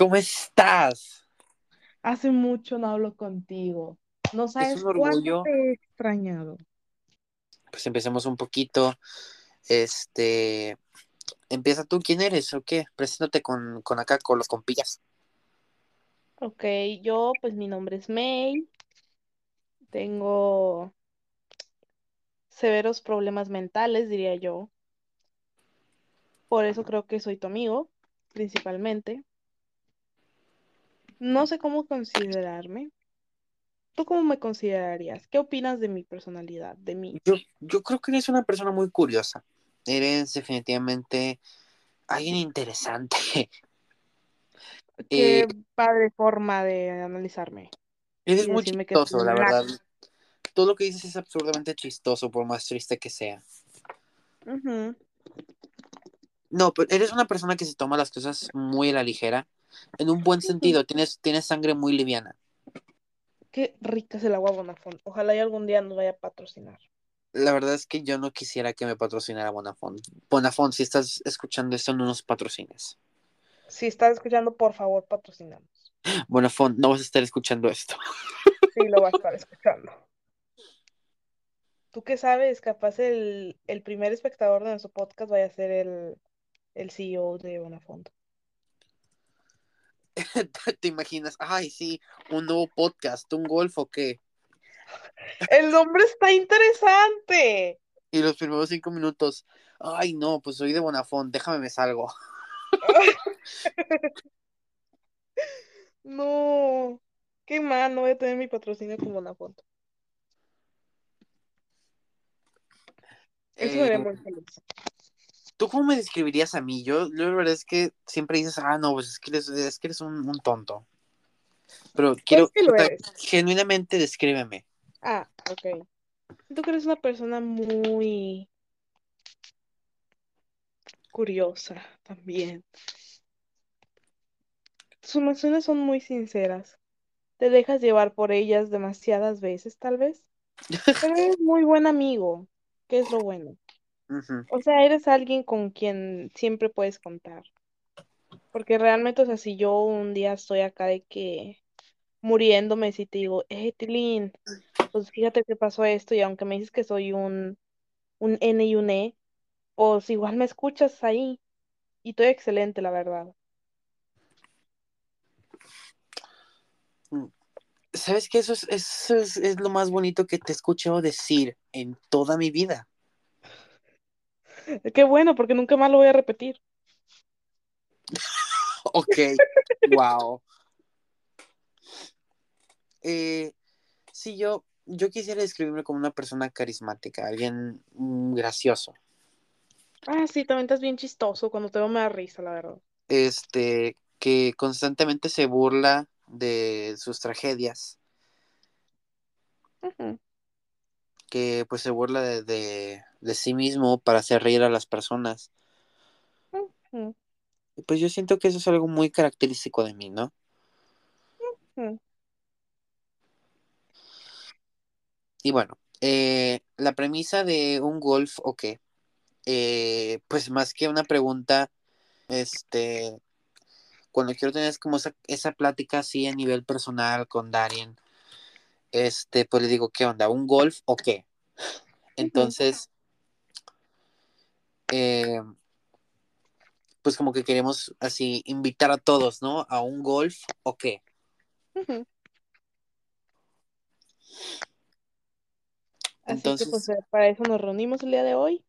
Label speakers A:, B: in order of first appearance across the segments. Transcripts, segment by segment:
A: ¿Cómo estás?
B: Hace mucho no hablo contigo. No sabes
A: un orgullo.
B: cuánto te he extrañado.
A: Pues empecemos un poquito. Este, empieza tú, ¿quién eres o qué? Preséntate con, con acá, con los compillas.
B: Ok, yo, pues mi nombre es May. Tengo severos problemas mentales, diría yo. Por eso creo que soy tu amigo, principalmente. No sé cómo considerarme. ¿Tú cómo me considerarías? ¿Qué opinas de mi personalidad, de mí?
A: Yo, yo creo que eres una persona muy curiosa. Eres definitivamente alguien interesante.
B: Qué
A: Eh,
B: padre forma de analizarme
A: eres muy
B: que
A: chistoso, la verdad. Todo lo que dices es absurdamente chistoso, por más triste que sea. No, pero eres una persona que se toma las cosas muy a la ligera. En un buen sentido, tienes, tienes sangre muy liviana.
B: Qué rica es el agua Bonafont. Ojalá y algún día nos vaya a patrocinar.
A: La verdad es que yo no quisiera que me patrocinara Bonafont. Bonafont, si estás escuchando esto, no nos patrocines.
B: Si estás escuchando, por favor, patrocinamos.
A: Bonafont, no vas a estar escuchando esto.
B: Sí, lo vas a estar escuchando. ¿Tú qué sabes? Capaz el, el primer espectador de nuestro podcast vaya a ser el, el CEO de Bonafont.
A: ¿Te imaginas? Ay, sí, un nuevo podcast, un golf o qué.
B: El nombre está interesante.
A: Y los primeros cinco minutos, ay, no, pues soy de Bonafont, déjame me salgo.
B: No. Qué mal, no voy a tener mi patrocinio con Bonafont. Eso me haría
A: Eh,
B: muy feliz.
A: ¿Tú cómo me describirías a mí? Yo, yo la verdad es que siempre dices, ah, no, pues es que eres, es que eres un, un tonto. Pero quiero,
B: Pues que lo
A: o sea,
B: eres.
A: genuinamente descríbeme.
B: Ah, ok. Siento que eres una persona muy curiosa también. Tus emociones son muy sinceras. Te dejas llevar por ellas demasiadas veces, tal vez. Pero eres muy buen amigo, que es lo bueno. O sea, eres alguien con quien siempre puedes contar. Porque realmente, o sea, si yo un día estoy acá de que muriéndome, si te digo, eh, Tilín, pues fíjate que pasó esto, y aunque me dices que soy un, un N y un E, pues igual me escuchas ahí. Y estoy excelente, la verdad.
A: ¿Sabes qué? Eso es, eso es, es lo más bonito que te he escuchado decir en toda mi vida.
B: Qué bueno, porque nunca más lo voy a repetir.
A: Ok, wow. Eh, sí, yo, yo quisiera describirme como una persona carismática, alguien mm, gracioso.
B: Ah, sí, también estás bien chistoso. Cuando te veo me da risa, la verdad.
A: Este, que constantemente se burla de sus tragedias, que pues se burla de, de, de sí mismo para hacer reír a las personas. Y pues yo siento que eso es algo muy característico de mí, ¿no? Y bueno, eh, la premisa de un golf, ¿o qué? Eh, pues más que una pregunta, este, cuando quiero tener como esa, esa plática así a nivel personal con Darien, este, pues le digo, ¿qué onda? ¿Un golf o qué? Entonces, eh, pues como que queremos así invitar a todos, ¿no? A un golf o qué.
B: Ujú. Así
A: Entonces,
B: que pues para eso nos reunimos el día de hoy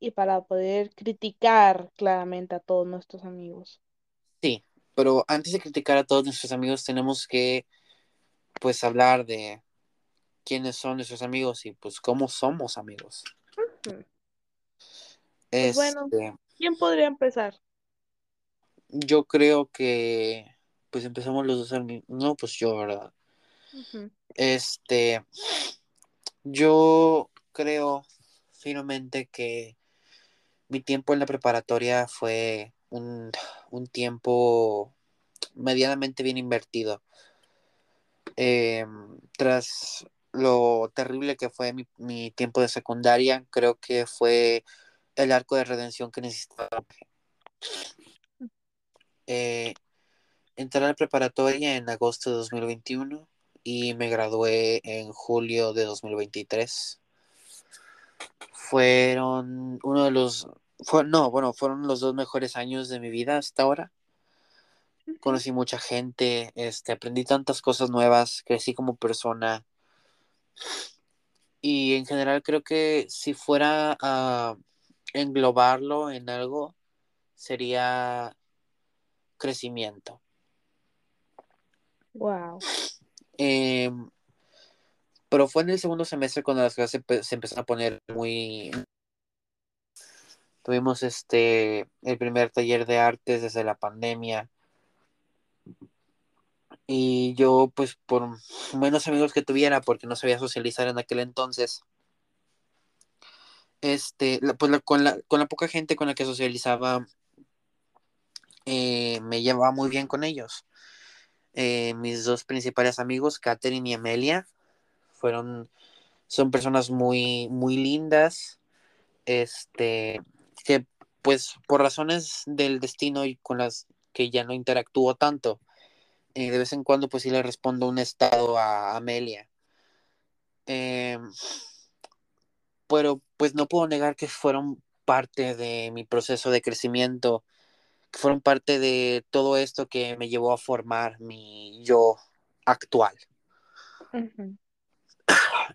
B: y para poder criticar claramente a todos nuestros amigos.
A: sí, pero antes de criticar a todos nuestros amigos, tenemos que, pues, hablar de quiénes son nuestros amigos y pues cómo somos amigos.
B: Pues bueno.
A: Este,
B: ¿Quién podría empezar?
A: yo creo que, pues empezamos los dos al mismo, no, pues yo, ¿verdad? Este, yo creo firmemente que mi tiempo en la preparatoria fue un, un tiempo medianamente bien invertido. Eh, tras lo terrible que fue mi, mi, tiempo de secundaria, creo que fue el arco de redención que necesitaba. Eh, entré a la preparatoria en agosto de 2021 y me gradué en julio de 2023. Fueron uno de los, no, bueno, fueron los dos mejores años de mi vida hasta ahora. Conocí mucha gente, este, aprendí tantas cosas nuevas, crecí como persona. Y en general creo que si fuera a englobarlo en algo, sería crecimiento.
B: Wow.
A: Eh, pero fue en el segundo semestre cuando las clases se, empezaron a poner muy... Tuvimos este el primer taller de artes desde la pandemia. Y yo, pues, por menos amigos que tuviera, porque no sabía socializar en aquel entonces, este, pues con, la, con la poca gente con la que socializaba, eh, me llevaba muy bien con ellos. Eh, mis dos principales amigos, Katherine y Amelia, fueron, son personas muy, muy lindas, este, que pues por razones del destino y con las que ya no interactúo tanto, eh, de vez en cuando pues sí le respondo un estado a Amelia. Eh, pero pues no puedo negar que fueron parte de mi proceso de crecimiento, que fueron parte de todo esto que me llevó a formar mi yo actual.
B: Uh -huh.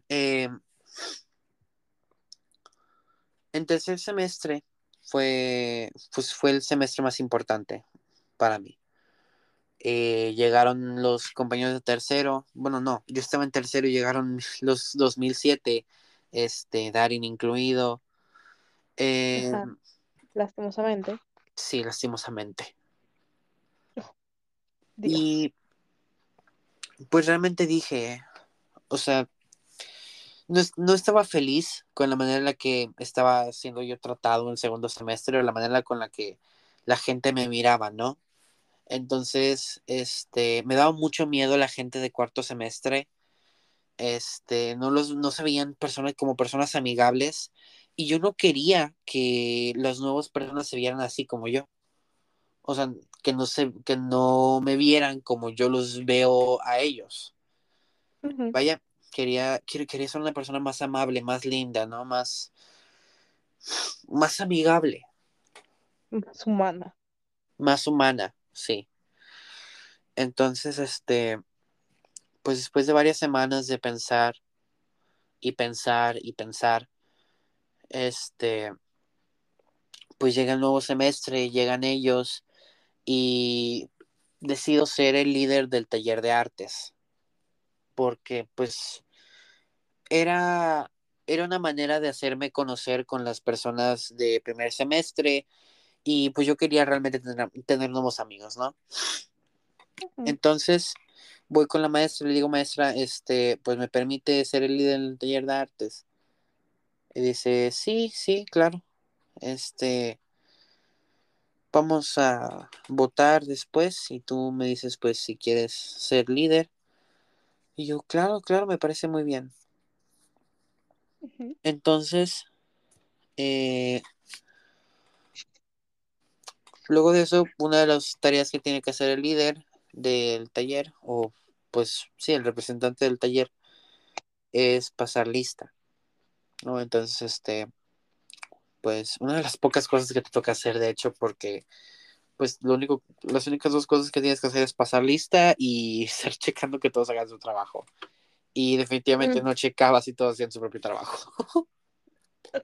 A: eh, en tercer semestre fue, pues fue el semestre más importante para mí. Eh, llegaron los compañeros de tercero, bueno, no, yo estaba en tercero y llegaron los 2007, este, Darin incluido. Eh,
B: Ajá. Lastimosamente.
A: sí, lastimosamente. Y pues realmente dije, o sea, no, no, estaba feliz con la manera en la que estaba siendo yo tratado en el segundo semestre, o la manera con la que la gente me miraba, ¿no? Entonces, este, me daba mucho miedo la gente de cuarto semestre. Este, no los, no se veían personas como personas amigables. Y yo no quería que las nuevas personas se vieran así como yo. O sea, que no se, que no me vieran como yo los veo a ellos.
B: Uh -huh.
A: Vaya, quería, quería ser una persona más amable, más linda, ¿no? Más, más amigable.
B: Más humana.
A: Más humana, sí. Entonces, este, pues después de varias semanas de pensar y pensar y pensar, este, pues llega el nuevo semestre, llegan ellos y decido ser el líder del taller de artes porque pues era, era una manera de hacerme conocer con las personas de primer semestre y pues yo quería realmente tener, tener nuevos amigos, ¿no? Entonces voy con la maestra y le digo, maestra, este, pues me permite ser el líder del taller de artes. Y dice, sí, sí, claro. Este, vamos a votar después y tú me dices, pues, si quieres ser líder. Y yo, claro, claro, me parece muy bien.
B: Uh -huh.
A: Entonces, eh, luego de eso, una de las tareas que tiene que hacer el líder del taller, o pues sí, el representante del taller, es pasar lista. ¿no? Entonces, este, pues una de las pocas cosas que te toca hacer, de hecho, porque pues lo único, las únicas dos cosas que tienes que hacer es pasar lista y estar checando que todos hagan su trabajo. Y definitivamente mm. no checabas si todos hacían su propio trabajo.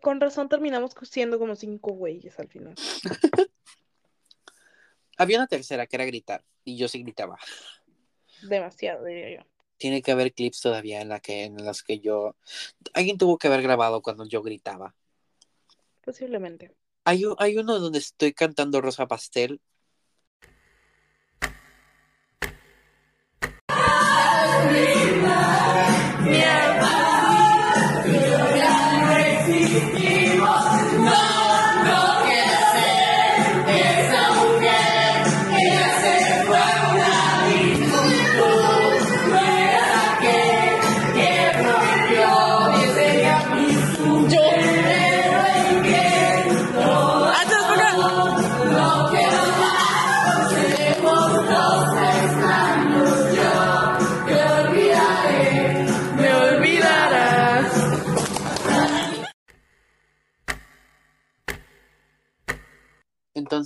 B: Con razón terminamos siendo como cinco güeyes al final.
A: Había una tercera que era gritar, y yo sí gritaba.
B: Demasiado, diría yo.
A: Tiene que haber clips todavía en la que, en las que yo. Alguien tuvo que haber grabado cuando yo gritaba.
B: Posiblemente.
A: Hay, hay uno donde estoy cantando Rosa Pastel.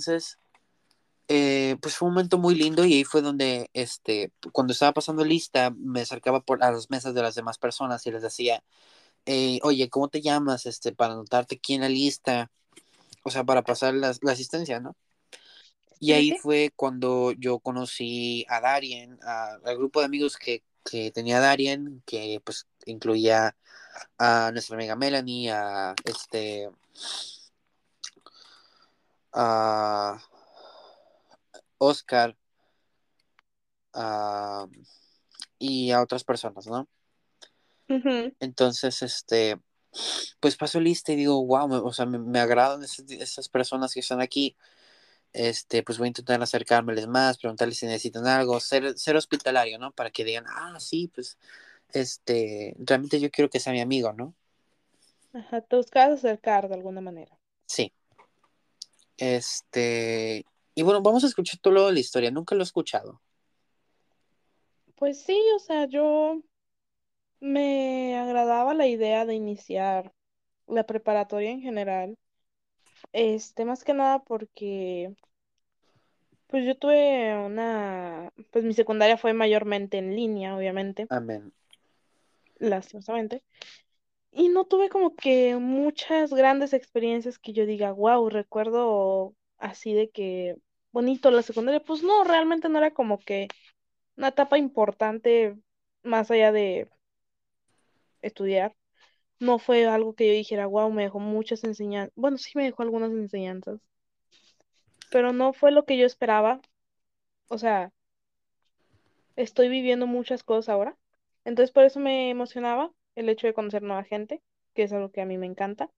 A: Entonces, eh, pues fue un momento muy lindo y ahí fue donde, este, cuando estaba pasando lista, me acercaba por a las mesas de las demás personas y les decía, eh, oye, ¿cómo te llamas? Este, para anotarte aquí en la lista, o sea, para pasar la, la asistencia, ¿no? Y ahí
B: sí.
A: fue cuando yo conocí a Darien, a- al grupo de amigos que, que tenía Darien, que pues incluía a nuestra amiga Melanie, a este, a Oscar, a- y a otras personas, ¿no? Entonces, este, pues paso lista y digo, wow, me- o sea, me, me agradan esas, esas personas que están aquí. Este, pues voy a intentar acercármeles más, preguntarles si necesitan algo, ser, ser hospitalario, ¿no? Para que digan, ah, sí, pues, este, realmente yo quiero que sea mi amigo, ¿no?
B: Ajá, te buscabas acercar de alguna manera.
A: Sí. Este, y bueno, vamos a escuchar todo la historia, nunca lo he escuchado.
B: Pues sí, o sea, yo me agradaba la idea de iniciar la preparatoria en general. Este, más que nada porque, pues yo tuve una, pues mi secundaria fue mayormente en línea, obviamente,
A: Amén.
B: lastimosamente. Y no tuve como que muchas grandes experiencias que yo diga, wow, recuerdo así de que bonito la secundaria. Pues no, realmente no era como que una etapa importante más allá de estudiar. No fue algo que yo dijera, wow, me dejó muchas enseñanzas. Bueno, sí me dejó algunas enseñanzas, pero no fue lo que yo esperaba. O sea, estoy viviendo muchas cosas ahora. Entonces por eso me emocionaba el hecho de conocer nueva gente, que es algo que a mí me encanta.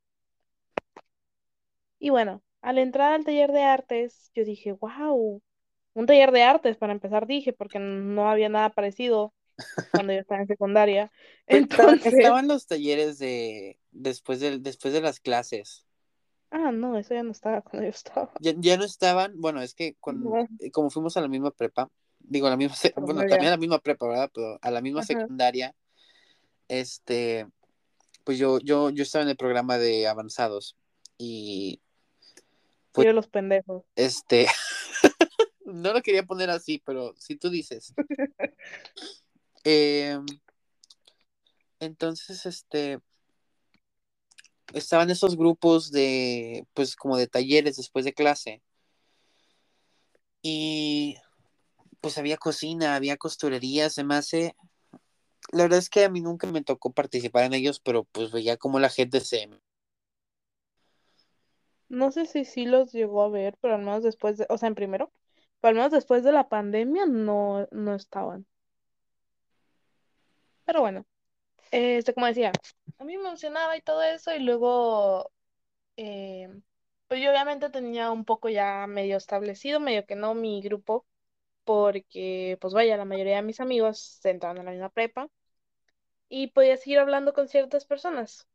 B: Y bueno, al entrar al taller de artes, yo dije, wow, un taller de artes para empezar, dije, porque no había nada parecido cuando yo estaba en secundaria.
A: Estaban,
B: Entonces,
A: estaban los talleres de después de, después de las clases.
B: ah, no, eso ya no estaba cuando yo estaba.
A: Ya, ya no estaban, bueno, es que con,
B: No,
A: eh, como fuimos a la misma prepa, digo, a la misma, bueno, también a la misma prepa, ¿verdad? Pero a la misma
B: Ajá.
A: secundaria, este, pues yo, yo, yo estaba en el programa de avanzados y pues,
B: Yo los pendejos.
A: este, no lo quería poner así, pero si tú dices. Eh, entonces, este, estaban esos grupos de, pues, como de talleres después de clase y pues había cocina, había costurería, se me hace la verdad es que a mí nunca me tocó participar en ellos, pero pues veía como la gente se...
B: No sé si sí los llegó a ver, pero al menos después de, o sea, en primero, pero al menos después de la pandemia no, no estaban. Pero bueno, este, como decía, a mí me emocionaba y todo eso, y luego, eh, pues yo obviamente tenía un poco ya medio establecido, medio que no mi grupo, porque, pues vaya, la mayoría de mis amigos se entraron en la misma prepa y podía seguir hablando con ciertas personas.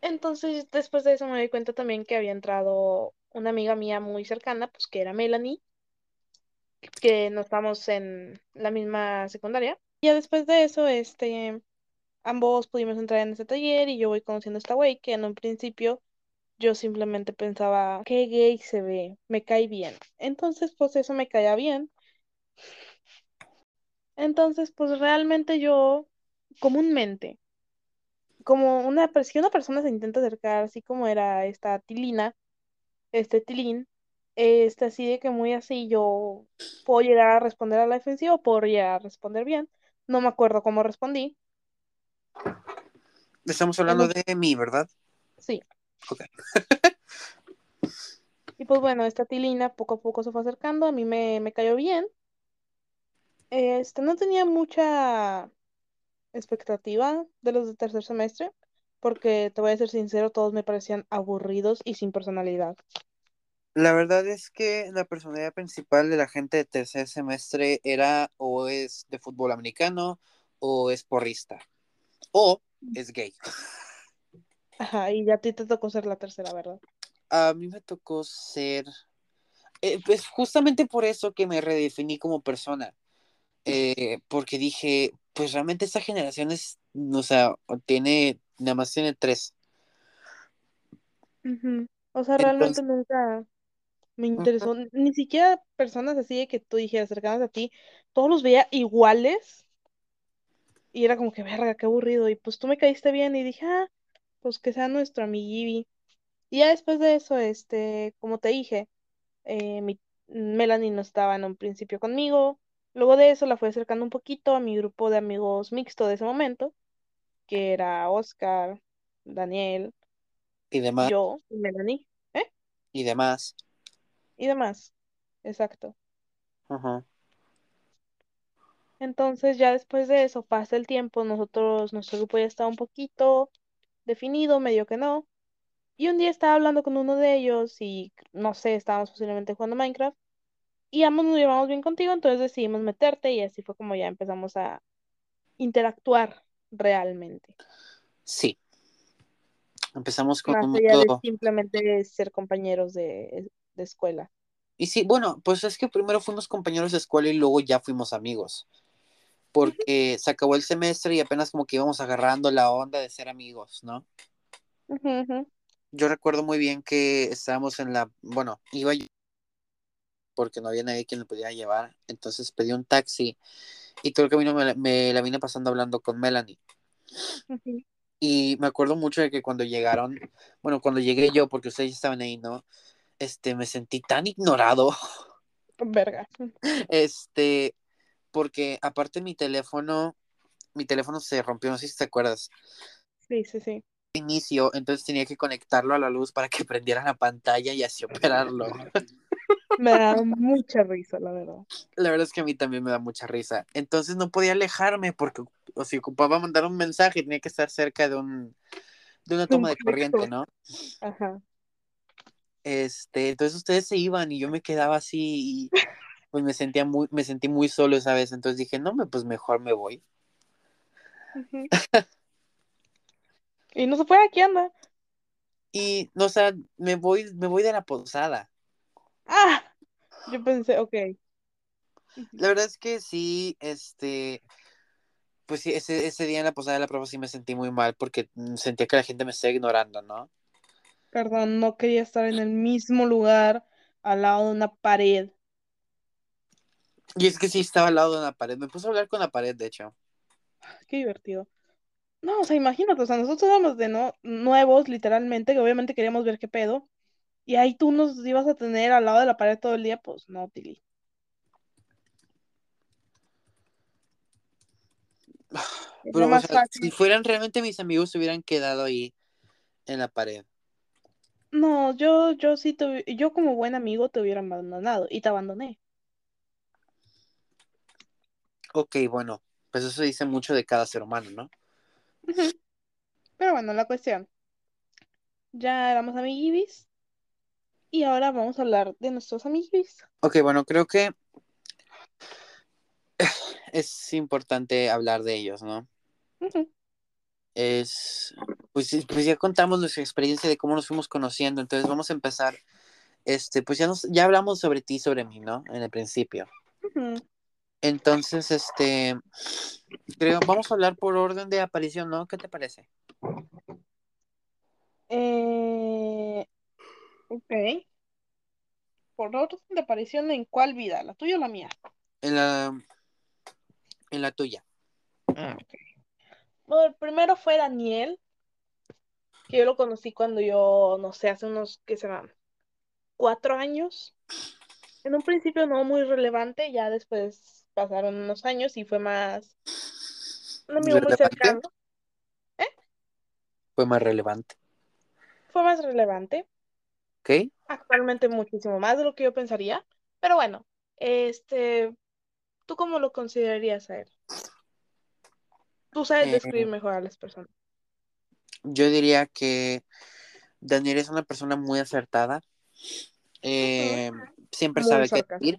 B: Entonces, después de eso me di cuenta también que había entrado una amiga mía muy cercana, pues que era Melanie, que no estamos en la misma secundaria. Y ya después de eso, este, ambos pudimos entrar en ese taller y yo voy conociendo a esta güey que en un principio yo simplemente pensaba, qué gay se ve, me cae bien. Entonces, pues eso me caía bien. Entonces, pues realmente yo, comúnmente, como una, si una persona se intenta acercar, así como era esta Tilina, este Tilín, este así de que muy así yo puedo llegar a responder a la defensiva o puedo llegar a responder bien. No me acuerdo cómo respondí.
A: Estamos hablando de mí, ¿verdad?
B: sí.
A: Ok.
B: Y pues bueno, esta Tilina poco a poco se fue acercando, a mí me, me cayó bien. Este, no tenía mucha expectativa de los de tercer semestre, porque te voy a ser sincero, todos me parecían aburridos y sin personalidad.
A: La verdad es que la personalidad principal de la gente de tercer semestre era o es de fútbol americano o es porrista o es gay.
B: Ajá, y ya a ti te tocó ser la tercera, ¿verdad?
A: A mí me tocó ser, eh, pues justamente por eso que me redefiní como persona, eh, porque dije, pues realmente esta generación es, o sea, tiene, nada más tiene tres.
B: O sea, realmente
A: Entonces,
B: nunca. Me interesó, ni siquiera personas así de que tú dijeras cercanas a ti, todos los veía iguales y era como que, verga, qué aburrido. Y pues tú me caíste bien y dije, ah, pues que sea nuestro amiguibi. Y ya después de eso, este, como te dije, eh, mi, Melanie no estaba en un principio conmigo. Luego de eso la fui acercando un poquito a mi grupo de amigos mixto de ese momento, que era Oscar, Daniel,
A: Y demás,
B: yo y Melanie, ¿eh?
A: y demás.
B: Y demás. Exacto.
A: Ajá.
B: Entonces ya después de eso pasa el tiempo, nosotros, nuestro grupo ya estaba un poquito definido, medio que no. Y un día estaba hablando con uno de ellos y no sé, estábamos posiblemente jugando Minecraft y ambos nos llevamos bien contigo, entonces decidimos meterte y así fue como ya empezamos a interactuar realmente.
A: Sí. Empezamos con
B: Más de
A: mundo-
B: simplemente ser compañeros de, de escuela.
A: Y sí, bueno, pues es que primero fuimos compañeros de escuela y luego ya fuimos amigos. Porque se acabó el semestre y apenas como que íbamos agarrando la onda de ser amigos, ¿no? Yo recuerdo muy bien que estábamos en la, bueno, iba yo porque no había nadie quien me pudiera llevar, entonces pedí un taxi y todo el camino me, la- me la vine pasando hablando con Melanie. Y me acuerdo mucho de que cuando llegaron, bueno, cuando llegué yo, porque ustedes ya estaban ahí, ¿no? Este, me sentí tan ignorado,
B: Verga.
A: este, porque aparte mi teléfono, mi teléfono se rompió, no sé si te acuerdas,
B: Sí, sí, sí.
A: inicio, entonces tenía que conectarlo a la luz para que prendiera la pantalla y así operarlo.
B: Me da mucha risa, la verdad.
A: La verdad es que a mí también me da mucha risa. Entonces no podía alejarme porque o si ocupaba mandar un mensaje tenía que estar cerca de un de una toma de corriente, ¿no?
B: Ajá.
A: Este, entonces ustedes se iban y yo me quedaba así y pues me sentía muy me sentí muy solo esa vez, entonces dije, "No, me pues mejor me voy."
B: Y no se fue, aquí anda.
A: Y no, o sea, me voy me voy de la posada.
B: Ah, yo pensé, ok.
A: La verdad es que sí, este pues sí, ese, ese día en la posada de la prueba sí me sentí muy mal porque mm, sentía que la gente me estaba ignorando, ¿no?
B: Perdón, no quería estar en el mismo lugar al lado de una pared.
A: Y es que sí estaba al lado de una pared. Me puse a hablar con la pared, de hecho.
B: Qué divertido. No, o sea, imagínate, o sea, nosotros éramos de no, nuevos, literalmente, que obviamente queríamos ver qué pedo. Y ahí tú nos ibas a tener al lado de la pared todo el día, pues no,
A: o sea,
B: fácil.
A: si fueran realmente mis amigos, se hubieran quedado ahí en la pared.
B: No, yo, yo sí, te, yo como buen amigo te hubiera abandonado y te abandoné.
A: Ok, bueno, pues eso dice mucho de cada ser humano, ¿no?
B: Pero bueno, la cuestión. Ya éramos amiguis y ahora vamos a hablar de nuestros amiguis.
A: Ok, bueno, creo que es importante hablar de ellos, ¿no? Es, pues, pues ya contamos nuestra experiencia de cómo nos fuimos conociendo, entonces vamos a empezar, este, pues ya nos, ya hablamos sobre ti, sobre mí, ¿no? En el principio. Entonces, este, creo, vamos a hablar por orden de aparición, ¿no? ¿Qué te parece?
B: Ok. Por orden de aparición, ¿en cuál vida? ¿La tuya o la mía?
A: En la, en la tuya.
B: Ah, ok. Bueno, el primero fue Daniel, que yo lo conocí cuando yo, no sé, hace unos, ¿qué serán? Cuatro años. En un principio no muy relevante, ya después pasaron unos años y fue más un amigo muy
A: ¿Relevante?
B: cercano.
A: Fue más relevante.
B: Fue más relevante.
A: ¿Ok?
B: Actualmente muchísimo más de lo que yo pensaría. Pero bueno, este, ¿tú cómo lo considerarías a él? Tú sabes
A: Eh,
B: describir mejor a las personas.
A: Yo diría que Daniel es una persona muy acertada. Eh, siempre
B: Muy
A: sabe qué decir,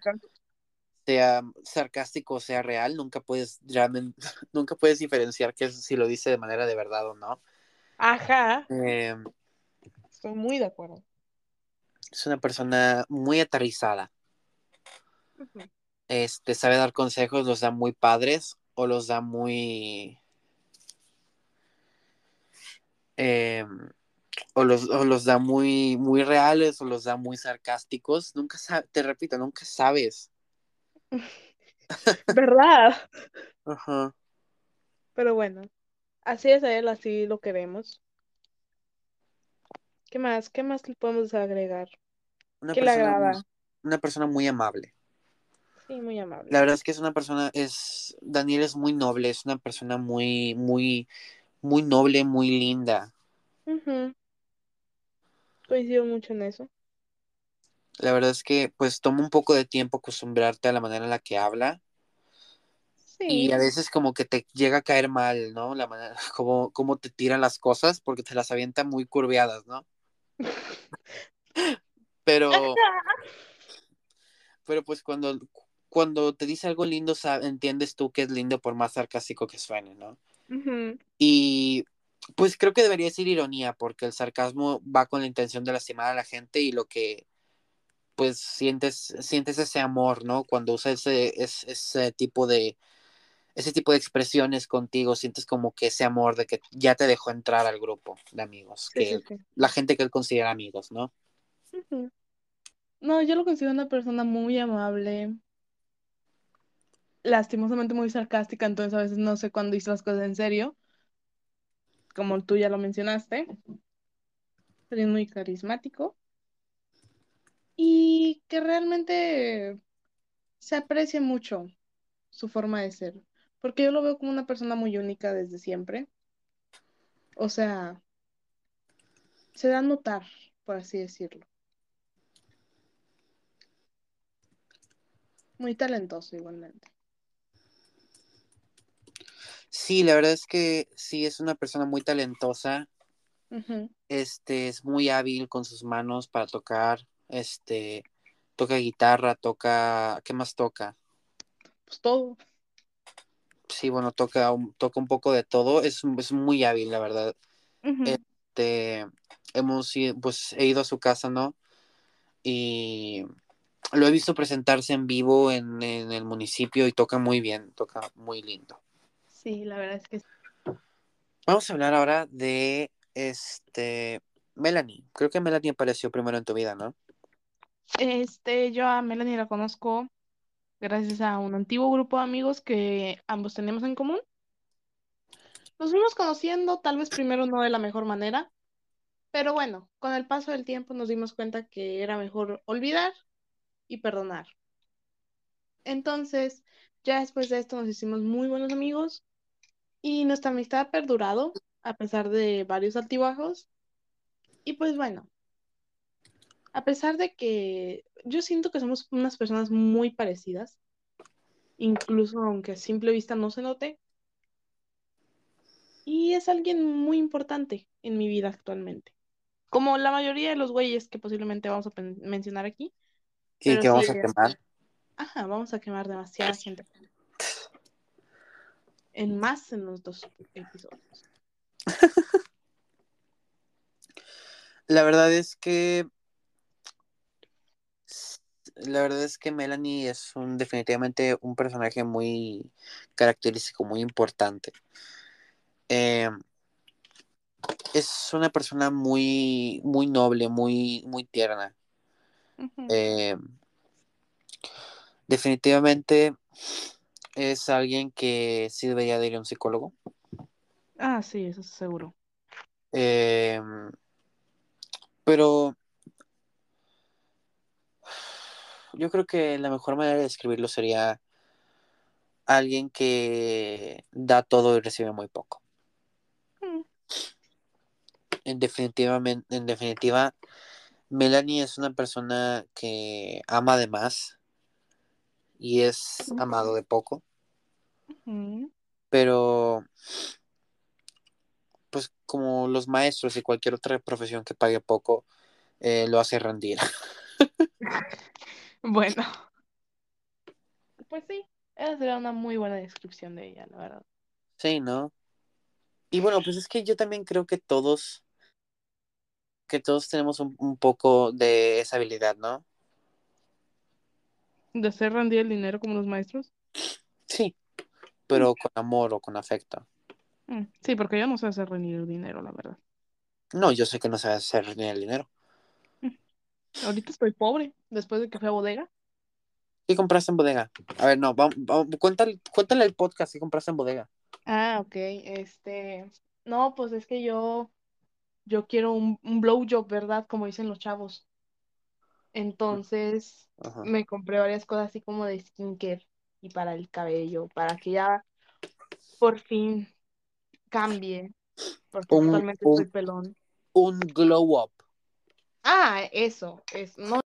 A: sea sarcástico o sea real. Nunca puedes realmente, nunca puedes diferenciar que si lo dice de manera de verdad o no.
B: Ajá,
A: Eh,
B: estoy muy de acuerdo.
A: Es una persona muy aterrizada. Este, sabe dar consejos, los da muy padres o los da muy. eh, o los, o los da muy, muy reales o los da muy sarcásticos. Nunca sabes, te repito, nunca sabes.
B: ¿Verdad?
A: Ajá.
B: Pero bueno, así es él, así lo queremos. ¿Qué más? ¿Qué más le podemos agregar?
A: Una
B: ¿Qué le agrada?
A: una persona muy amable.
B: Sí, muy amable.
A: La verdad es que es una persona, es, Daniel es muy noble, es una persona muy, muy, muy noble, muy linda.
B: Ujú. Coincido mucho en eso.
A: La verdad es que pues toma un poco de tiempo acostumbrarte a la manera en la que habla y
B: Sí,
A: a veces como que te llega a caer mal, ¿no? La manera, como, como te tiran las cosas porque te las avienta muy curveadas, ¿no? Pero, pero pues cuando, cuando te dice algo lindo, entiendes tú que es lindo por más sarcástico que suene, ¿no? Y pues creo que debería ser ironía porque el sarcasmo va con la intención de lastimar a la gente y lo que pues sientes, sientes ese amor, ¿no? Cuando usa ese, ese, ese tipo de, ese tipo de expresiones contigo, sientes como que ese amor de que ya te dejó entrar al grupo de amigos,
B: Sí, sí,
A: que
B: sí.
A: la gente que él considera amigos, ¿no?
B: No, yo lo considero una persona muy amable, lastimosamente muy sarcástica, entonces a veces no sé cuándo hizo las cosas en serio, como tú ya lo mencionaste, pero es muy carismático. Y que realmente se aprecia mucho su forma de ser, porque yo lo veo como una persona muy única desde siempre, o sea, se da a notar, por así decirlo, muy talentoso igualmente.
A: Sí, la verdad es que sí, es una persona muy talentosa, este, es muy hábil con sus manos para tocar, este, toca guitarra, toca, ¿qué más toca?
B: Pues todo.
A: Sí, bueno, toca un, toca un poco de todo, es, es muy hábil, la verdad. Este, hemos ido, pues he ido a su casa, ¿no? Y lo he visto presentarse en vivo en, en el municipio y toca muy bien, toca muy lindo.
B: Sí, la verdad es que sí.
A: Vamos a hablar ahora de este Melanie. Creo que Melanie apareció primero en tu vida, ¿no?
B: Este, yo a Melanie la conozco gracias a un antiguo grupo de amigos que ambos tenemos en común. Nos fuimos conociendo, tal vez primero no de la mejor manera, pero bueno, con el paso del tiempo nos dimos cuenta que era mejor olvidar y perdonar. Entonces, ya después de esto nos hicimos muy buenos amigos y nuestra amistad ha perdurado a pesar de varios altibajos. Y pues bueno, a pesar de que yo siento que somos unas personas muy parecidas, incluso aunque a simple vista no se note, y es alguien muy importante en mi vida actualmente. Como la mayoría de los güeyes que posiblemente vamos a mencionar aquí,
A: Y
B: pero
A: que
B: sí
A: vamos a quemar.
B: Ajá, vamos a quemar demasiada gente. En más en los dos episodios.
A: La verdad es que la verdad es que Melanie es un definitivamente un personaje muy característico, muy importante. Eh, es una persona muy, muy noble, muy, muy tierna. Eh, definitivamente es alguien que sí debería de ir a un psicólogo.
B: Ah, sí, eso es seguro.
A: Eh, pero yo creo que la mejor manera de describirlo sería alguien que da todo y recibe muy poco.
B: Mm,
A: En definitivamente, en definitiva, Melanie es una persona que ama de más y es amado de poco, pero pues como los maestros y cualquier otra profesión que pague poco, eh, lo hace rendir.
B: Bueno, pues sí, esa sería una muy buena descripción de ella, la verdad.
A: Sí, ¿no? Y bueno, pues es que yo también creo que todos, que todos tenemos un, un poco de esa habilidad, ¿no?
B: ¿De hacer rendir el dinero como los maestros?
A: Sí, pero con amor o con afecto.
B: Mm, Sí, porque yo no sé hacer rendir el dinero, la verdad.
A: No, yo sé que no sabes hacer ni el dinero.
B: Ahorita estoy pobre, después de que fui a bodega.
A: ¿Qué compraste en bodega? A ver, no, vamos, vamos, cuéntale, cuéntale el podcast que compraste en bodega.
B: Ah, ok, este, no, pues es que yo, yo quiero un, un blowjob, ¿verdad? Como dicen los chavos. Entonces,
A: Ajá.
B: me compré varias cosas así como de skincare y para el cabello, para que ya por fin cambie, porque
A: Un,
B: actualmente
A: un,
B: pelón.
A: un glow up.
B: Ah, eso, es, no